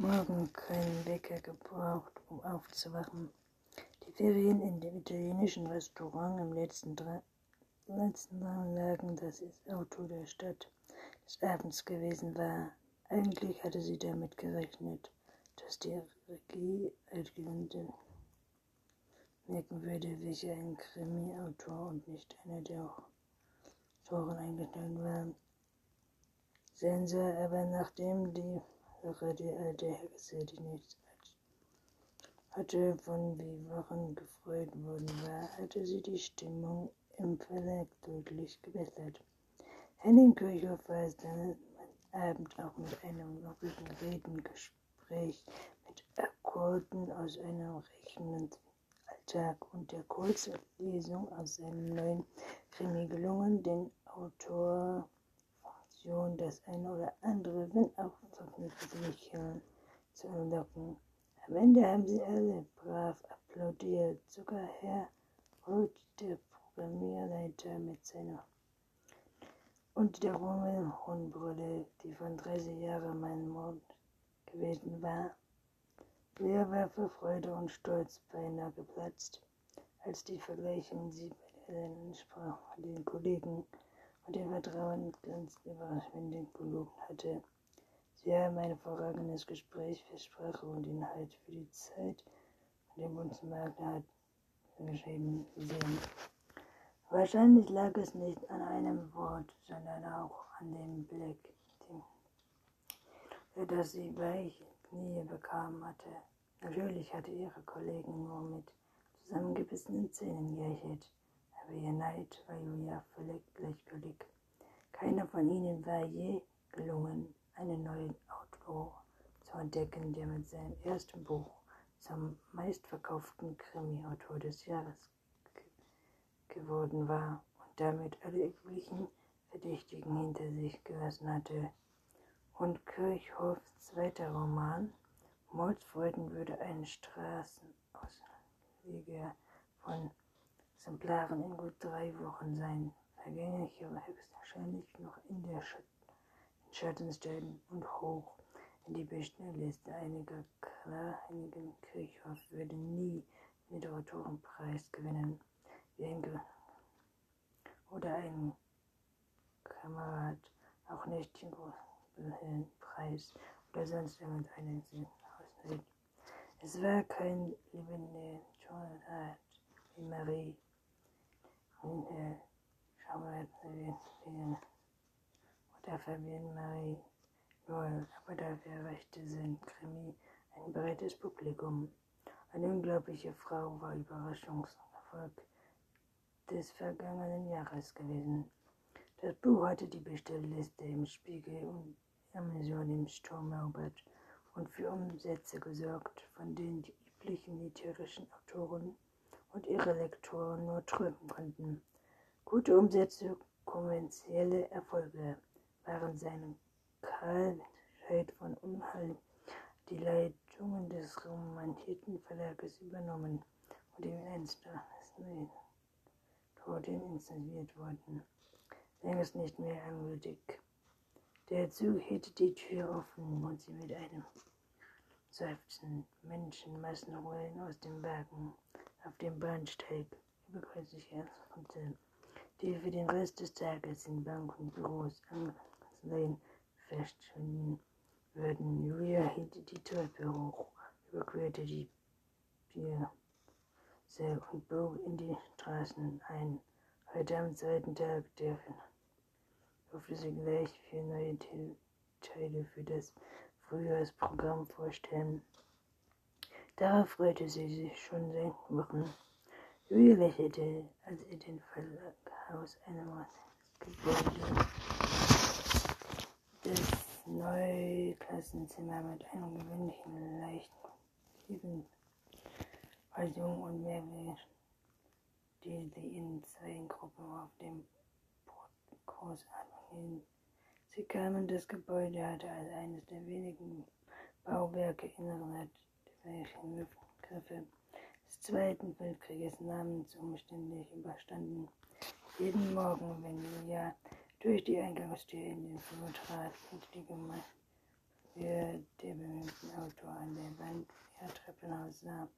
Morgen keinen Wecker gebraucht, um aufzuwachen. Die Ferien in dem italienischen Restaurant im letzten, Dra letzten Raum lagen, dass das Auto der Stadt des Abends gewesen war. Eigentlich hatte sie damit gerechnet, dass die Regie Altgelinde merken würde, welcher ein Krimi-Autor und nicht einer der Autoren eingeladen war. Sensor, aber nachdem die Sache die alte Hexe, die nichts hatte, von wie Wochen gefreut worden war, hatte sie die Stimmung im Verlag deutlich gebessert. Henning Kirchhoff war es dann Abend auch mit einem lockeren Redengespräch mit Akkorden aus einem rechnenden Alltag und der kurzen Lesung aus seinem neuen Krimi gelungen, den Autor Funktion das eine oder andere, wenn auch vergnügliche, zu entlocken. Am Ende haben sie alle brav applaudiert, sogar Herr Roth, der Programmierleiter mit seiner und der Rummelhundbrille, die von 30 Jahren mein Mord gewesen war. Lea war vor Freude und Stolz beinahe geplatzt, als die Vergleichung sie bei der Sprach von den Kollegen und ihr Vertrauen ganz überschwindend gelobt hatte. Sie haben ein hervorragendes Gespräch für Sprache und Inhalt für die Zeit und den Bundesmakler hat geschrieben sehen. Wahrscheinlich lag es nicht an einem Wort, sondern auch an dem Blick, das sie weich Knie bekam hatte. Natürlich hatte ihre Kollegin nur mit zusammengebissenen Zähnen gelächelt ihr Neid war Julia völlig gleichgültig. Keiner von ihnen war je gelungen, einen neuen Autor zu entdecken, der mit seinem ersten Buch zum meistverkauften Krimi-Autor des Jahres geworden war und damit alle üblichen Verdächtigen hinter sich gelassen hatte. Und Kirchhoffs zweiter Roman, Mordsfreuden, würde ein Straßenausleger von Exemplaren in gut drei Wochen sein vergängliche höchstwahrscheinlich noch in der Schatten stellen und hoch in die Bestellliste einiger klarheiligen Kirchhoff würde nie den Literaturenpreis gewinnen, wie oder ein Kamerad, auch nicht den großen Preis oder sonst irgendeinen Sinn aussieht. Es war kein lebender Journal wie Marie und äh, Schauberten oder Fabienne Marie Noel, aber dafür reichte sein Krimi ein breites Publikum. Eine unglaubliche Frau war Überraschungserfolg des vergangenen Jahres gewesen. Das Buch hatte die Bestellliste im Spiegel und Amazon im Sturm erobert und für Umsätze gesorgt, von denen die üblichen literarischen Autoren und ihre Lektoren nur träumen konnten. Gute Umsätze, kommerzielle Erfolge waren seine Kahlheit von Unheil. Die Leitungen des romantierten Verlages übernommen und im Ernster dorthin inszeniert wurden. Längst nicht mehr angültig. Der Zug hielt die Tür offen und sie mit einem Seufzen Menschenmassen rollen aus dem Wagen auf dem Bahnsteig überkreuzig konnte, die für den Rest des Tages in Bank und Büros Kanzleien verschwinden würden. Julia hielt die Treppe hoch, überquerte die Pier und bog in die Straßen ein. Heute am zweiten Tag der durfte sie gleich vier neue Teile für das Frühjahrsprogramm vorstellen. Darauf freute sie sich schon seit Wochen. Julia lächelte, als sie den Verlagshaus einem Gebäude das neue Klassenzimmer mit einem gewöhnlichen, leichten war jung und mehrwert, die sie in zwei Gruppen auf dem Kurs anhielten. Sie kamen, das Gebäude hatte als eines der wenigen Bauwerke innerhalb welchen Begriffe des Zweiten Weltkrieges namensumständlich überstanden. Jeden Morgen, wenn Julia durch die Eingangstür in den Flur trat und die wir der berühmten Autor an der Wand ihr Treppenhaus sah,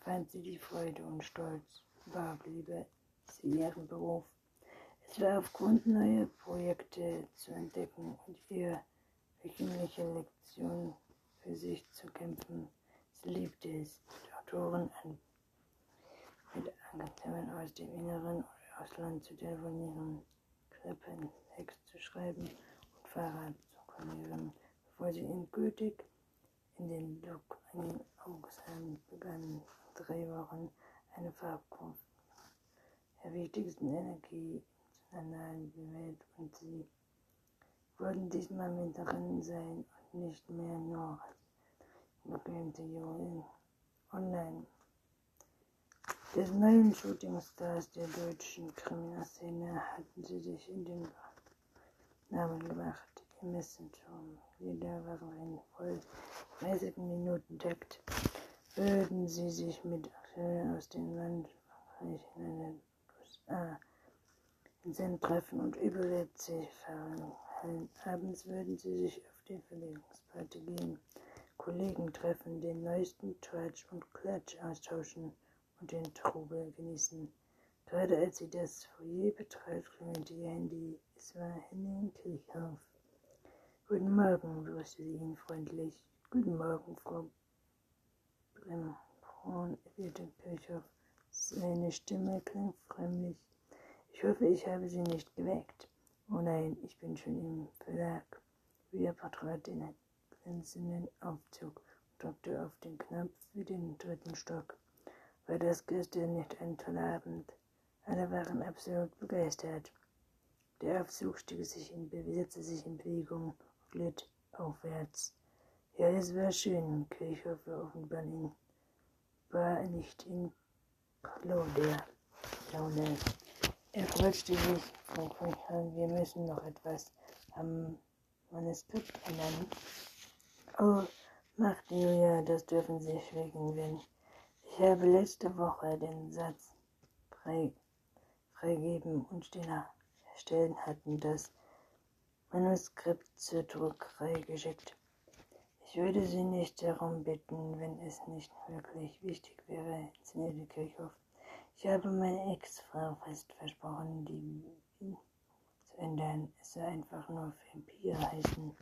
fand sie die Freude und Stolz. Überhaupt liebe sie ihren Beruf. Es war aufgrund neuer Projekte zu entdecken und ihr wöchentliche Lektionen für sich zu kämpfen. Liebte es, mit Autoren an, mit Agenturen aus dem Inneren oder Ausland zu telefonieren, Text zu schreiben und Fahrrad zu konnieren, bevor sie endgültig in den Look an den Augsheim begannen. Drei Wochen eine Farbkunft der wichtigsten Energie internationalen Welt und sie wurden diesmal mit drin sein und nicht mehr nur als bequemte Jungen online. Des neuen Shootingstars der deutschen Kriminalszene hatten sie sich in den Namen gemacht. Ihr Messenturm. Jeder waren voll 30 Minuten Takt. Würden sie sich mit Aktionen aus dem Land in eine USA in Sinn treffen und überlebt sie fahren. Abends würden sie sich auf die Verlegungsparty gehen, Kollegen treffen, den neuesten Tratsch und Klatsch austauschen und den Trubel genießen. Gerade als sie das Foyer betrat, klingelte ihr Handy. Es war Henning Kirchhoff. Guten Morgen, grüßte sie ihn freundlich. Guten Morgen, Frau Brembrun, erwiderte Kirchhoff. Seine Stimme klang frömmlich. Ich hoffe, ich habe Sie nicht geweckt. Oh nein, ich bin schon im Verlag. Wir vertrat den glänzenden Aufzug und drückte auf den Knopf für den dritten Stock. War das gestern nicht ein toller Abend? Alle waren absolut begeistert. Der Aufzug stieg sich in, setzte sich in Bewegung und glitt aufwärts. Ja, es war schön, Kirchhoff war offenbar in, war nicht in Claudia Laune. Er freute sich von Kirchhoff, wir müssen noch etwas am Manuskript ändern. Oh, macht Julia, das dürfen Sie schweigen, wenn ich habe letzte Woche den Satz frei, freigeben und Stellen hatten das Manuskript zur Druckerei geschickt. Ich würde Sie nicht darum bitten, wenn es nicht wirklich wichtig wäre, inszenierte Kirchhoff. Ich habe meine Ex-Frau fest versprochen, die zu ändern. Es soll einfach nur Vampir heißen.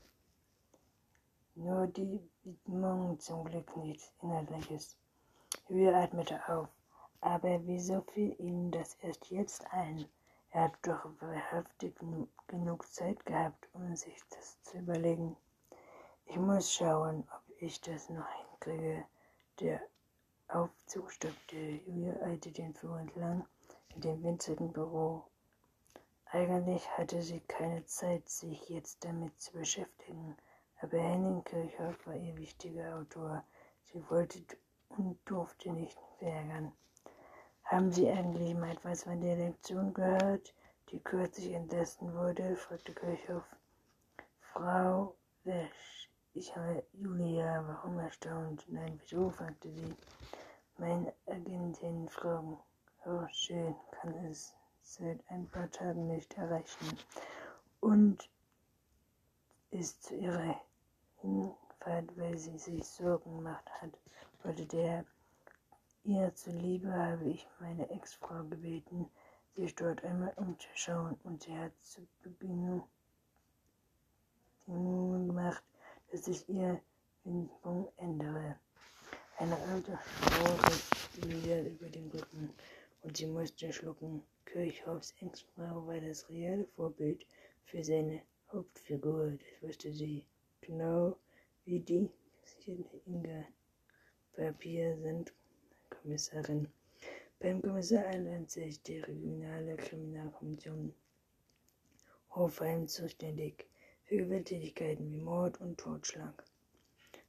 Nur die Widmung zum Glück nichts Inhaltliches. Julia atmete auf. Aber wieso fiel Ihnen das erst jetzt ein? Er hat doch wahrhaftig genug Zeit gehabt, um sich das zu überlegen. Ich muss schauen, ob ich das noch hinkriege. Der Aufzug stoppte. Julia eilte den Flur entlang in dem winzigen Büro. Eigentlich hatte sie keine Zeit, sich jetzt damit zu beschäftigen, aber Henning Kirchhoff war ihr wichtiger Autor. Sie wollte und durfte nicht verärgern. Haben Sie eigentlich mal etwas von der Lektion gehört, die kürzlich entlassen wurde? fragte Kirchhoff. Frau Wesch, ich habe Julia, warum erstaunt? Nein, wieso? fragte sie. Meine Agentin fragen. Oh, schön, kann es seit ein paar Tagen nicht erreichen. Und ist zu ihrer Hinfahrt, weil sie sich Sorgen gemacht hat wollte der ihr zuliebe habe ich meine Ex-Frau gebeten, sich dort einmal umzuschauen, und sie hat zu Beginn gemacht, dass ich ihr Widmung ändere. Eine alte riss wieder über den Rücken, und sie musste schlucken. Kirchhoffs Ex-Frau war das reale Vorbild für seine Hauptfigur, das wusste sie, genau wie die Inga. Papier sind Kommissarin. Beim Kommissar ernennt sich die regionale Kriminalkommission Hofheim zuständig für Gewalttätigkeiten wie Mord und Totschlag.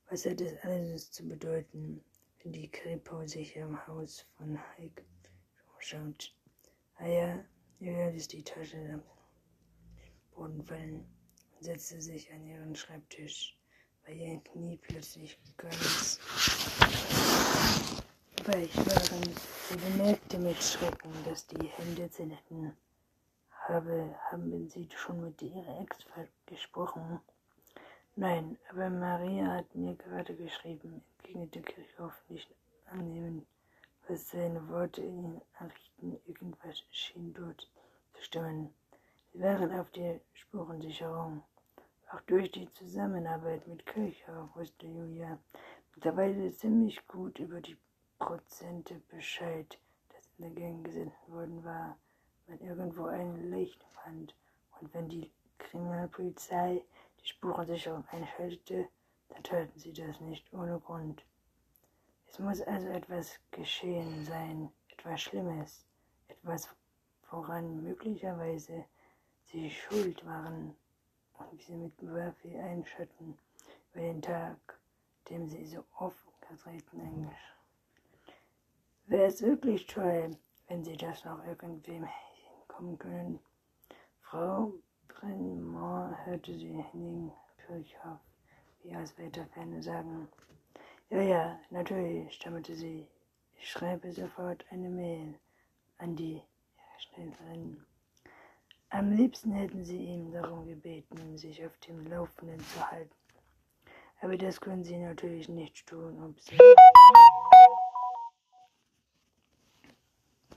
Was hat es alles zu bedeuten, wenn die Kripo sich am Haus von Heik umschaut? Ah ja, Julia ließ die Tasche am Boden fallen und setzte sich an ihren Schreibtisch weil ihr Knie plötzlich ganz weich waren. Sie bemerkte mit Schrecken, dass die Hände zitterten. Habe, haben Sie schon mit Ihrer Ex gesprochen? Nein, aber Maria hat mir gerade geschrieben, entgegnete Kirchhoff nicht annehmen, was seine Worte in ihn anrichten. Irgendwas schien dort zu stimmen. Sie waren auf der Spurensicherung. Auch durch die Zusammenarbeit mit Kirchhoff wusste Julia mittlerweile ziemlich gut über die Prozente Bescheid, das in der Gang gesendet worden war, wenn irgendwo ein Licht fand und wenn die Kriminalpolizei die Spurensicherung einschaltete, dann taten sie das nicht ohne Grund. Es muss also etwas geschehen sein, etwas Schlimmes, etwas, woran möglicherweise sie schuld waren und sie mit Murphy einschatten über den Tag, dem sie so offen getreten englisch. Wäre es wirklich toll, wenn sie das noch irgendwem hinkommen können. Frau Brennmore hörte sie Henning Kirchhoff wie aus weiter Ferne sagen. Ja, ja, natürlich, stammelte sie. Ich schreibe sofort eine Mail an die Herstellerin. Am liebsten hätten sie ihm darum gebeten, sich auf dem Laufenden zu halten. Aber das können sie natürlich nicht tun, ob sie